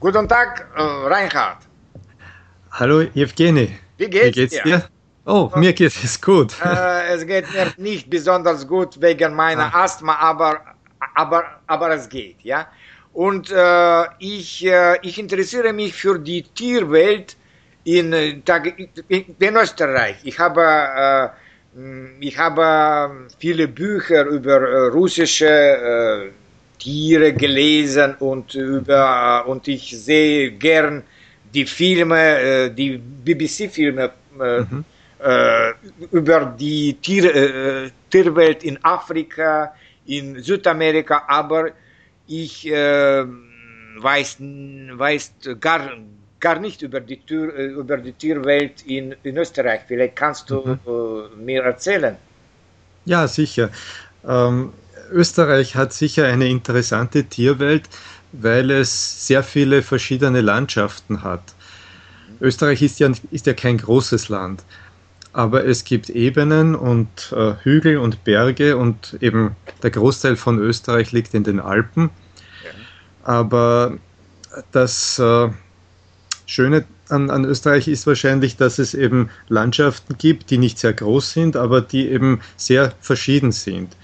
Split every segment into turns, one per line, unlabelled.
Guten Tag, äh, Reinhard.
Hallo, Evgeny.
Wie geht's, Wie geht's dir? dir?
Oh, mir geht es gut.
Äh, es geht mir nicht besonders gut wegen meiner ah. Asthma, aber, aber, aber es geht, ja. Und äh, ich, äh, ich interessiere mich für die Tierwelt in, äh, in Österreich. Ich habe, äh, ich habe viele Bücher über russische Tiere gelesen und, über, und ich sehe gern die Filme, die BBC-Filme. Mhm äh, über die Tier, äh, Tierwelt in Afrika, in Südamerika, aber ich äh, weiß, weiß gar, gar nicht über die, Tür, äh, über die Tierwelt in, in Österreich. Vielleicht kannst du mhm. Äh, mir erzählen.
Ja, sicher. Ähm, Österreich hat sicher eine interessante Tierwelt, weil es sehr viele verschiedene Landschaften hat. Österreich ist ja, ist ja kein großes Land aber es gibt Ebenen und äh, Hügel und Berge und eben der Großteil von Österreich liegt in den Alpen. Aber das äh, Schöne an, an, Österreich ist wahrscheinlich, dass es eben Landschaften gibt, die nicht sehr groß sind, aber die eben sehr verschieden sind.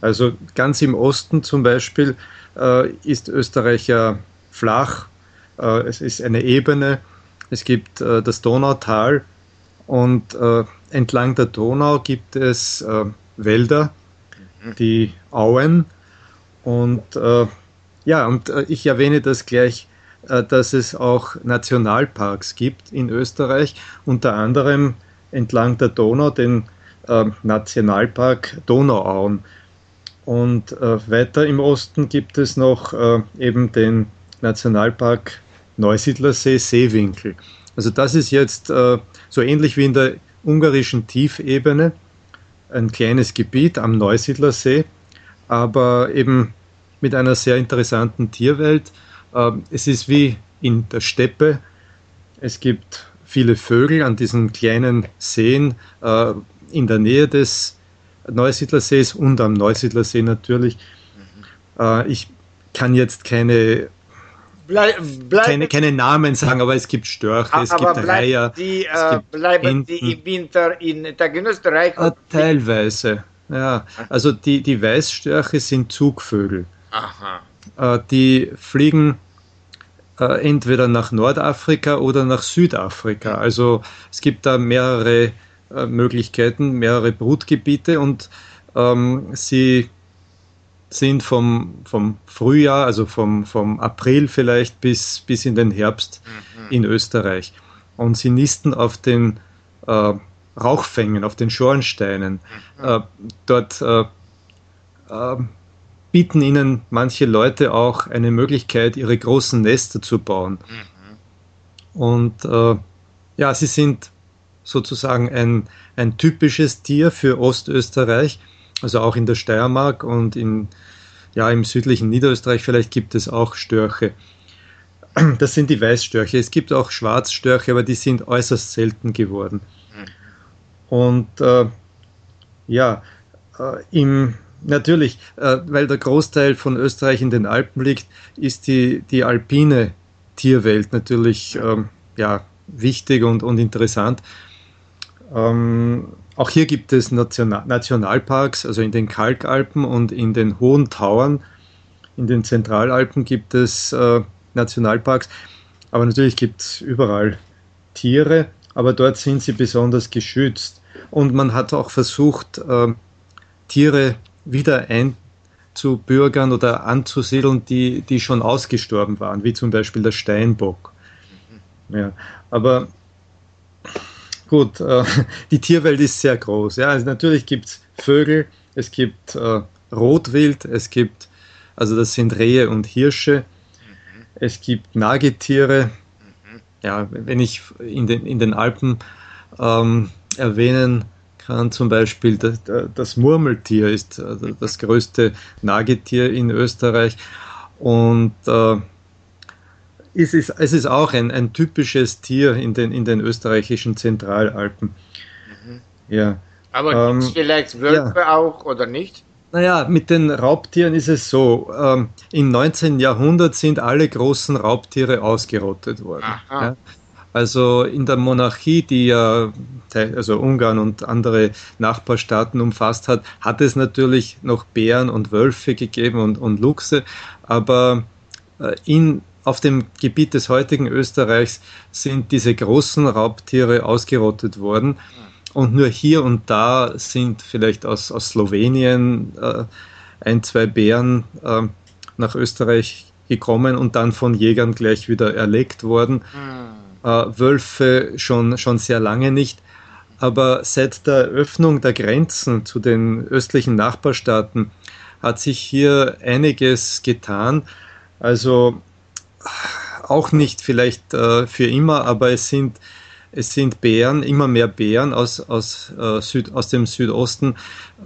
Also ganz im Osten zum Beispiel äh, ist Österreich ja flach, äh, es ist eine Ebene, es gibt äh, das Donautal, und äh, entlang der Donau gibt es äh, Wälder, mhm. die Auen. Und äh, ja, und ich erwähne das gleich, dass es auch Nationalparks gibt in Österreich, unter anderem entlang der Donau den Nationalpark Donauauen. Und weiter im Osten gibt es noch eben den Nationalpark Neusiedlersee Seewinkel. Also das ist jetzt so ähnlich wie in der ungarischen Tiefebene, ein kleines Gebiet am Neusiedlersee, aber eben mit einer sehr interessanten Tierwelt. Ähm, es ist wie in der Steppe. Es gibt viele Vögel an diesen kleinen Seen äh, in der Nähe des Neusiedlersees und am Neusiedlersee natürlich. Mhm. Äh, ich kann jetzt keine Blei, keine, keine, Namen sagen, aber es gibt Störche, es gibt Reiher.
Die, äh, gibt bleiben Enten. die im Winter in Österreich?
Ah, teilweise, ja. Also die, die Weißstörche sind Zugvögel. Aha. Äh, die fliegen äh, entweder nach Nordafrika oder nach Südafrika. Also es gibt da mehrere äh, Möglichkeiten, mehrere Brutgebiete und ähm, sie sind vom, vom Frühjahr, also vom, vom April vielleicht bis, bis in den Herbst mhm. in Österreich. Und sie nisten auf den äh, Rauchfängen, auf den Schornsteinen. Mhm. Äh, dort äh, äh bieten ihnen manche Leute auch eine Möglichkeit, ihre großen Nester zu bauen. Mhm. Und äh, ja, sie sind sozusagen ein, ein typisches Tier für Ostösterreich also auch in der Steiermark und in, ja, im südlichen Niederösterreich vielleicht gibt es auch Störche. Das sind die Weißstörche. Es gibt auch Schwarzstörche, aber die sind äußerst selten geworden. Und äh, ja, äh, im, natürlich, äh, weil der Großteil von Österreich in den Alpen liegt, ist die, die alpine Tierwelt natürlich ähm, ja, wichtig und, und interessant. Ähm, auch hier gibt es National Nationalparks, also in den Kalkalpen und in den hohen Tauern. In den Zentralalpen gibt es äh, Nationalparks, aber natürlich gibt es überall Tiere, aber dort sind sie besonders geschützt. Und man hat auch versucht, äh, Tiere wieder einzubürgern oder anzusiedeln, die, die schon ausgestorben waren, wie zum Beispiel der Steinbock. Ja, aber Gut, äh, die Tierwelt ist sehr groß. Ja, also natürlich gibt es Vögel, es gibt äh, Rotwild, es gibt, also das sind Rehe und Hirsche, mhm. es gibt Nagetiere. Mhm. Ja, wenn ich in den, in den Alpen ähm, erwähnen kann, zum Beispiel das, das Murmeltier ist äh, das größte Nagetier in Österreich. Und äh, es ist, es ist auch ein, ein typisches Tier in den, in den österreichischen Zentralalpen.
Mhm. Ja. Aber ähm, gibt es vielleicht Wölfe ja. auch oder nicht?
Naja, mit den Raubtieren ist es so. Ähm, Im 19. Jahrhundert sind alle großen Raubtiere ausgerottet worden. Ja? Also in der Monarchie, die ja also Ungarn und andere Nachbarstaaten umfasst hat, hat es natürlich noch Bären und Wölfe gegeben und, und Luchse, aber äh, in, auf dem Gebiet des heutigen Österreichs sind diese großen Raubtiere ausgerottet worden. Und nur hier und da sind vielleicht aus, aus Slowenien äh, ein, zwei Bären äh, nach Österreich gekommen und dann von Jägern gleich wieder erlegt worden. Mhm. Äh, Wölfe schon, schon sehr lange nicht. Aber seit der Öffnung der Grenzen zu den östlichen Nachbarstaaten hat sich hier einiges getan. Also auch nicht vielleicht äh, für immer, aber es sind es sind Bären, immer mehr Bären aus, aus, äh, Süd, aus dem Südosten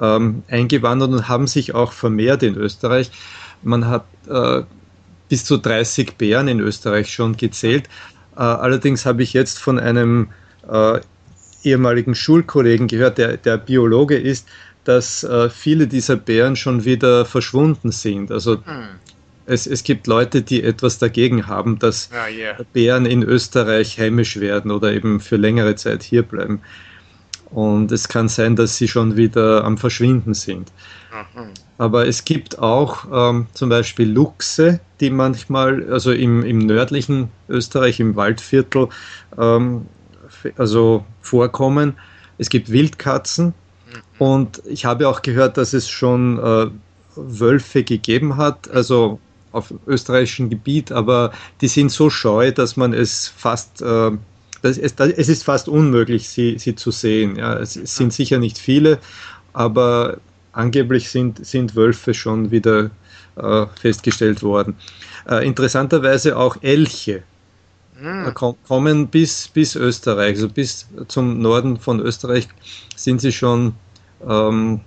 ähm, eingewandert und haben sich auch vermehrt in Österreich. Man hat äh, bis zu 30 Bären in Österreich schon gezählt. Äh, allerdings habe ich jetzt von einem äh, ehemaligen Schulkollegen gehört, der, der Biologe ist, dass äh, viele dieser Bären schon wieder verschwunden sind. Also hm es, es gibt Leute, die etwas dagegen haben, dass ah, yeah. Bären in Österreich heimisch werden oder eben für längere Zeit hier bleiben. Und es kann sein, dass sie schon wieder am Verschwinden sind. Mhm. Aber es gibt auch ähm, zum Beispiel Luchse, die manchmal, also im, im nördlichen Österreich, im Waldviertel, ähm, also vorkommen. Es gibt Wildkatzen. Mhm. Und ich habe auch gehört, dass es schon äh, Wölfe gegeben hat, also auf österreichischem Gebiet, aber die sind so scheu, dass man es fast, äh, es, es, ist fast unmöglich, sie, sie zu sehen. Ja. Es, es, sind sicher nicht viele, aber angeblich sind, sind Wölfe schon wieder äh, festgestellt worden. Äh, interessanterweise auch Elche mhm. kommen bis, bis Österreich, also bis zum Norden von Österreich sind sie schon ähm,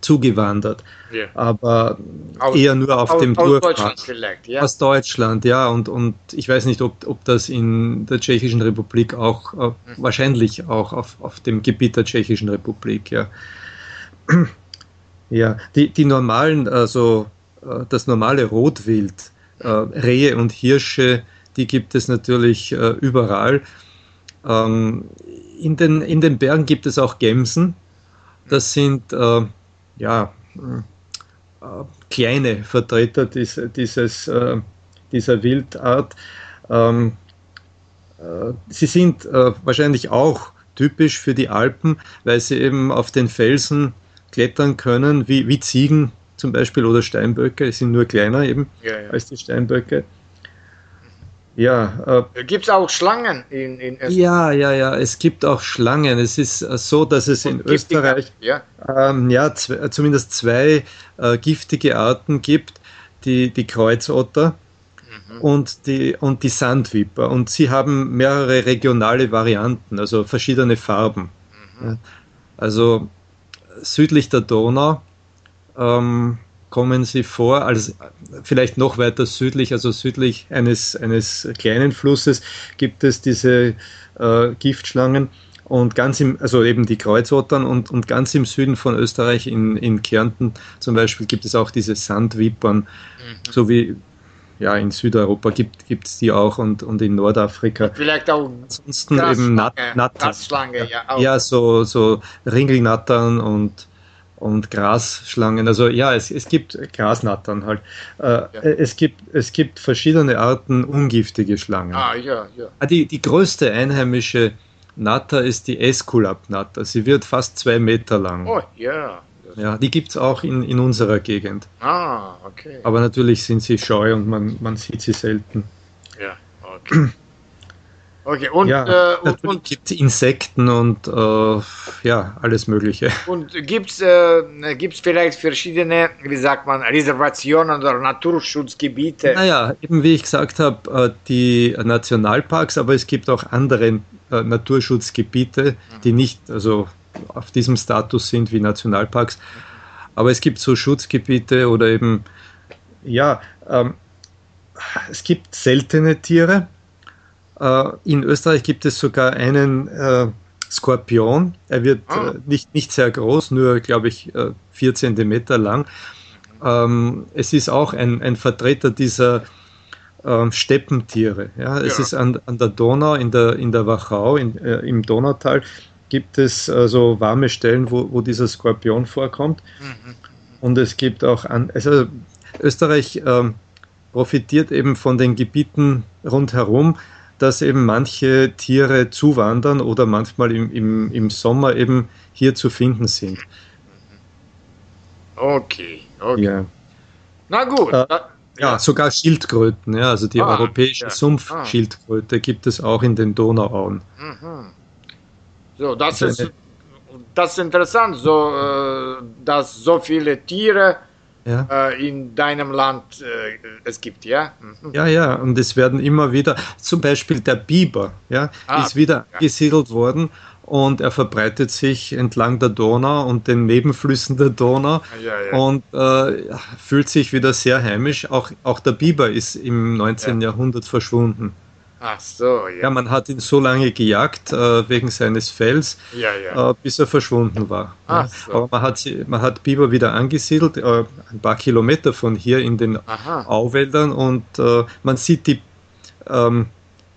zugewandert. Yeah. Aber aus, eher nur auf aus, dem aus Deutschland vielleicht, ja. Aus Deutschland, ja. Und, und ich weiß nicht, ob, ob das in der Tschechischen Republik auch, äh, mhm. wahrscheinlich auch auf, auf dem Gebiet der Tschechischen Republik, ja. Ja, die, die normalen, also äh, das normale Rotwild, äh, Rehe und Hirsche, die gibt es natürlich überall. Ähm, in, den, in den Bergen gibt es auch Gämsen. Das sind äh, ja, äh, kleine Vertreter dieses, dieses, äh, dieser Wildart. Ähm, äh, sie sind äh, wahrscheinlich auch typisch für die Alpen, weil sie eben auf den Felsen klettern können, wie, wie Ziegen zum Beispiel oder Steinböcke, sie sind nur kleiner eben ja, ja. als die Steinböcke.
Ja. Äh, gibt es auch Schlangen in, in
Österreich? Ja, ja, ja, es gibt auch Schlangen. Es ist äh, so, dass es Und in Österreich ja, ähm, ja zwei, zumindest zwei äh, giftige Arten gibt, die, die Kreuzotter mhm. und, die, und die Sandviper. Und sie haben mehrere regionale Varianten, also verschiedene Farben. Mhm. Also südlich der Donau ähm, kommen sie vor, also vielleicht noch weiter südlich, also südlich eines, eines kleinen Flusses gibt es diese äh, Giftschlangen und ganz im, also eben die Kreuzottern und, und ganz im Süden von Österreich, in, in Kärnten zum Beispiel, gibt es auch diese Sandvipern, mhm. so wie ja, in Südeuropa gibt es die auch und, und in Nordafrika.
Vielleicht auch
ansonsten eben Nat Nattern. Ja, ja, so, so Ringelnattern und und Grasschlangen. Also ja, es, es gibt Grasnattern halt. Äh, ja. es, gibt, es gibt verschiedene Arten ungiftige Schlangen. Ah, ja, ja. Ah, die, die größte einheimische Natter ist die Esculap-Natter. Sie wird fast zwei Meter lang. Oh, ja. Ja, die gibt es auch in, in unserer Gegend. Ah, okay. Aber natürlich sind sie scheu und man, man sieht sie selten. Ja, okay. Okay, und, ja, äh, und, und gibt Insekten und äh, ja, alles Mögliche.
Und gibt es äh, gibt's vielleicht verschiedene, wie sagt man, Reservationen oder Naturschutzgebiete?
Naja, eben wie ich gesagt habe, äh, die Nationalparks, aber es gibt auch andere äh, Naturschutzgebiete, mhm. die nicht also auf diesem Status sind wie Nationalparks. Aber es gibt so Schutzgebiete oder eben, ja, ähm, es gibt seltene Tiere in Österreich gibt es sogar einen, äh, Skorpion. Er wird ah. äh, nicht, nicht sehr groß, nur, glaube ich, äh, vier Zentimeter lang. Ähm, es ist auch ein, ein Vertreter dieser ähm, Steppentiere. Ja? Es ja. ist an, an der Donau, in der, in der Wachau, in, äh, im Donautal, gibt es also warme Stellen, wo, wo dieser Skorpion vorkommt. Mhm. Und es gibt auch an, also Österreich ähm, profitiert eben von den Gebieten rundherum, dass eben manche Tiere zuwandern oder manchmal im, im, im Sommer eben hier zu finden sind.
Okay, okay. Ja. Na gut. Äh,
ja. sogar Schildkröten, ja, also die ah, europäische ja. Sumpfschildkröte ah. gibt es auch in den Donauauen. Mhm.
So, das also ist, das ist interessant, so, äh, dass so viele Tiere ja. äh, in deinem Land äh, es gibt, ja?
Mhm. Ja, ja, und es werden immer wieder, zum Beispiel der Biber, ja, ah, ist wieder ja. gesiedelt worden und er verbreitet sich entlang der Donau und den Nebenflüssen der Donau ja, ja. und äh, fühlt sich wieder sehr heimisch. Auch, auch der Biber ist im 19. Jahrhundert verschwunden.
Ach so,
ja. Ja, man hat ihn so lange gejagt äh, wegen seines Fells, ja, ja. Äh, bis er verschwunden war. Ach so. Aber man hat, man hat Biber wieder angesiedelt, äh, ein paar Kilometer von hier in den Aha. Auwäldern und äh, man sieht die ähm,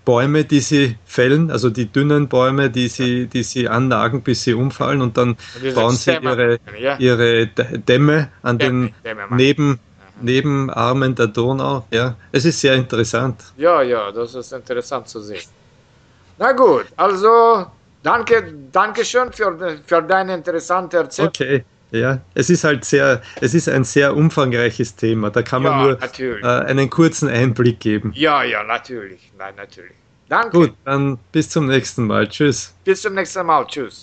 Bäume, die sie fällen, also die dünnen Bäume, die sie, die sie annagen, bis sie umfallen und dann und bauen sie ihre, ihre Dämme an Dämme, den Dämme Neben Nebenarmen der Donau. Ja, es ist sehr interessant.
Ja, ja, das ist interessant zu sehen. Na gut, also danke, danke schön für, für deine interessante Erzählung.
Okay. Ja, es ist halt sehr, es ist ein sehr umfangreiches Thema. Da kann man ja, nur äh, einen kurzen Einblick geben.
Ja, ja, natürlich. Nein, natürlich.
Danke. Gut, dann bis zum nächsten Mal. Tschüss.
Bis zum nächsten Mal. Tschüss.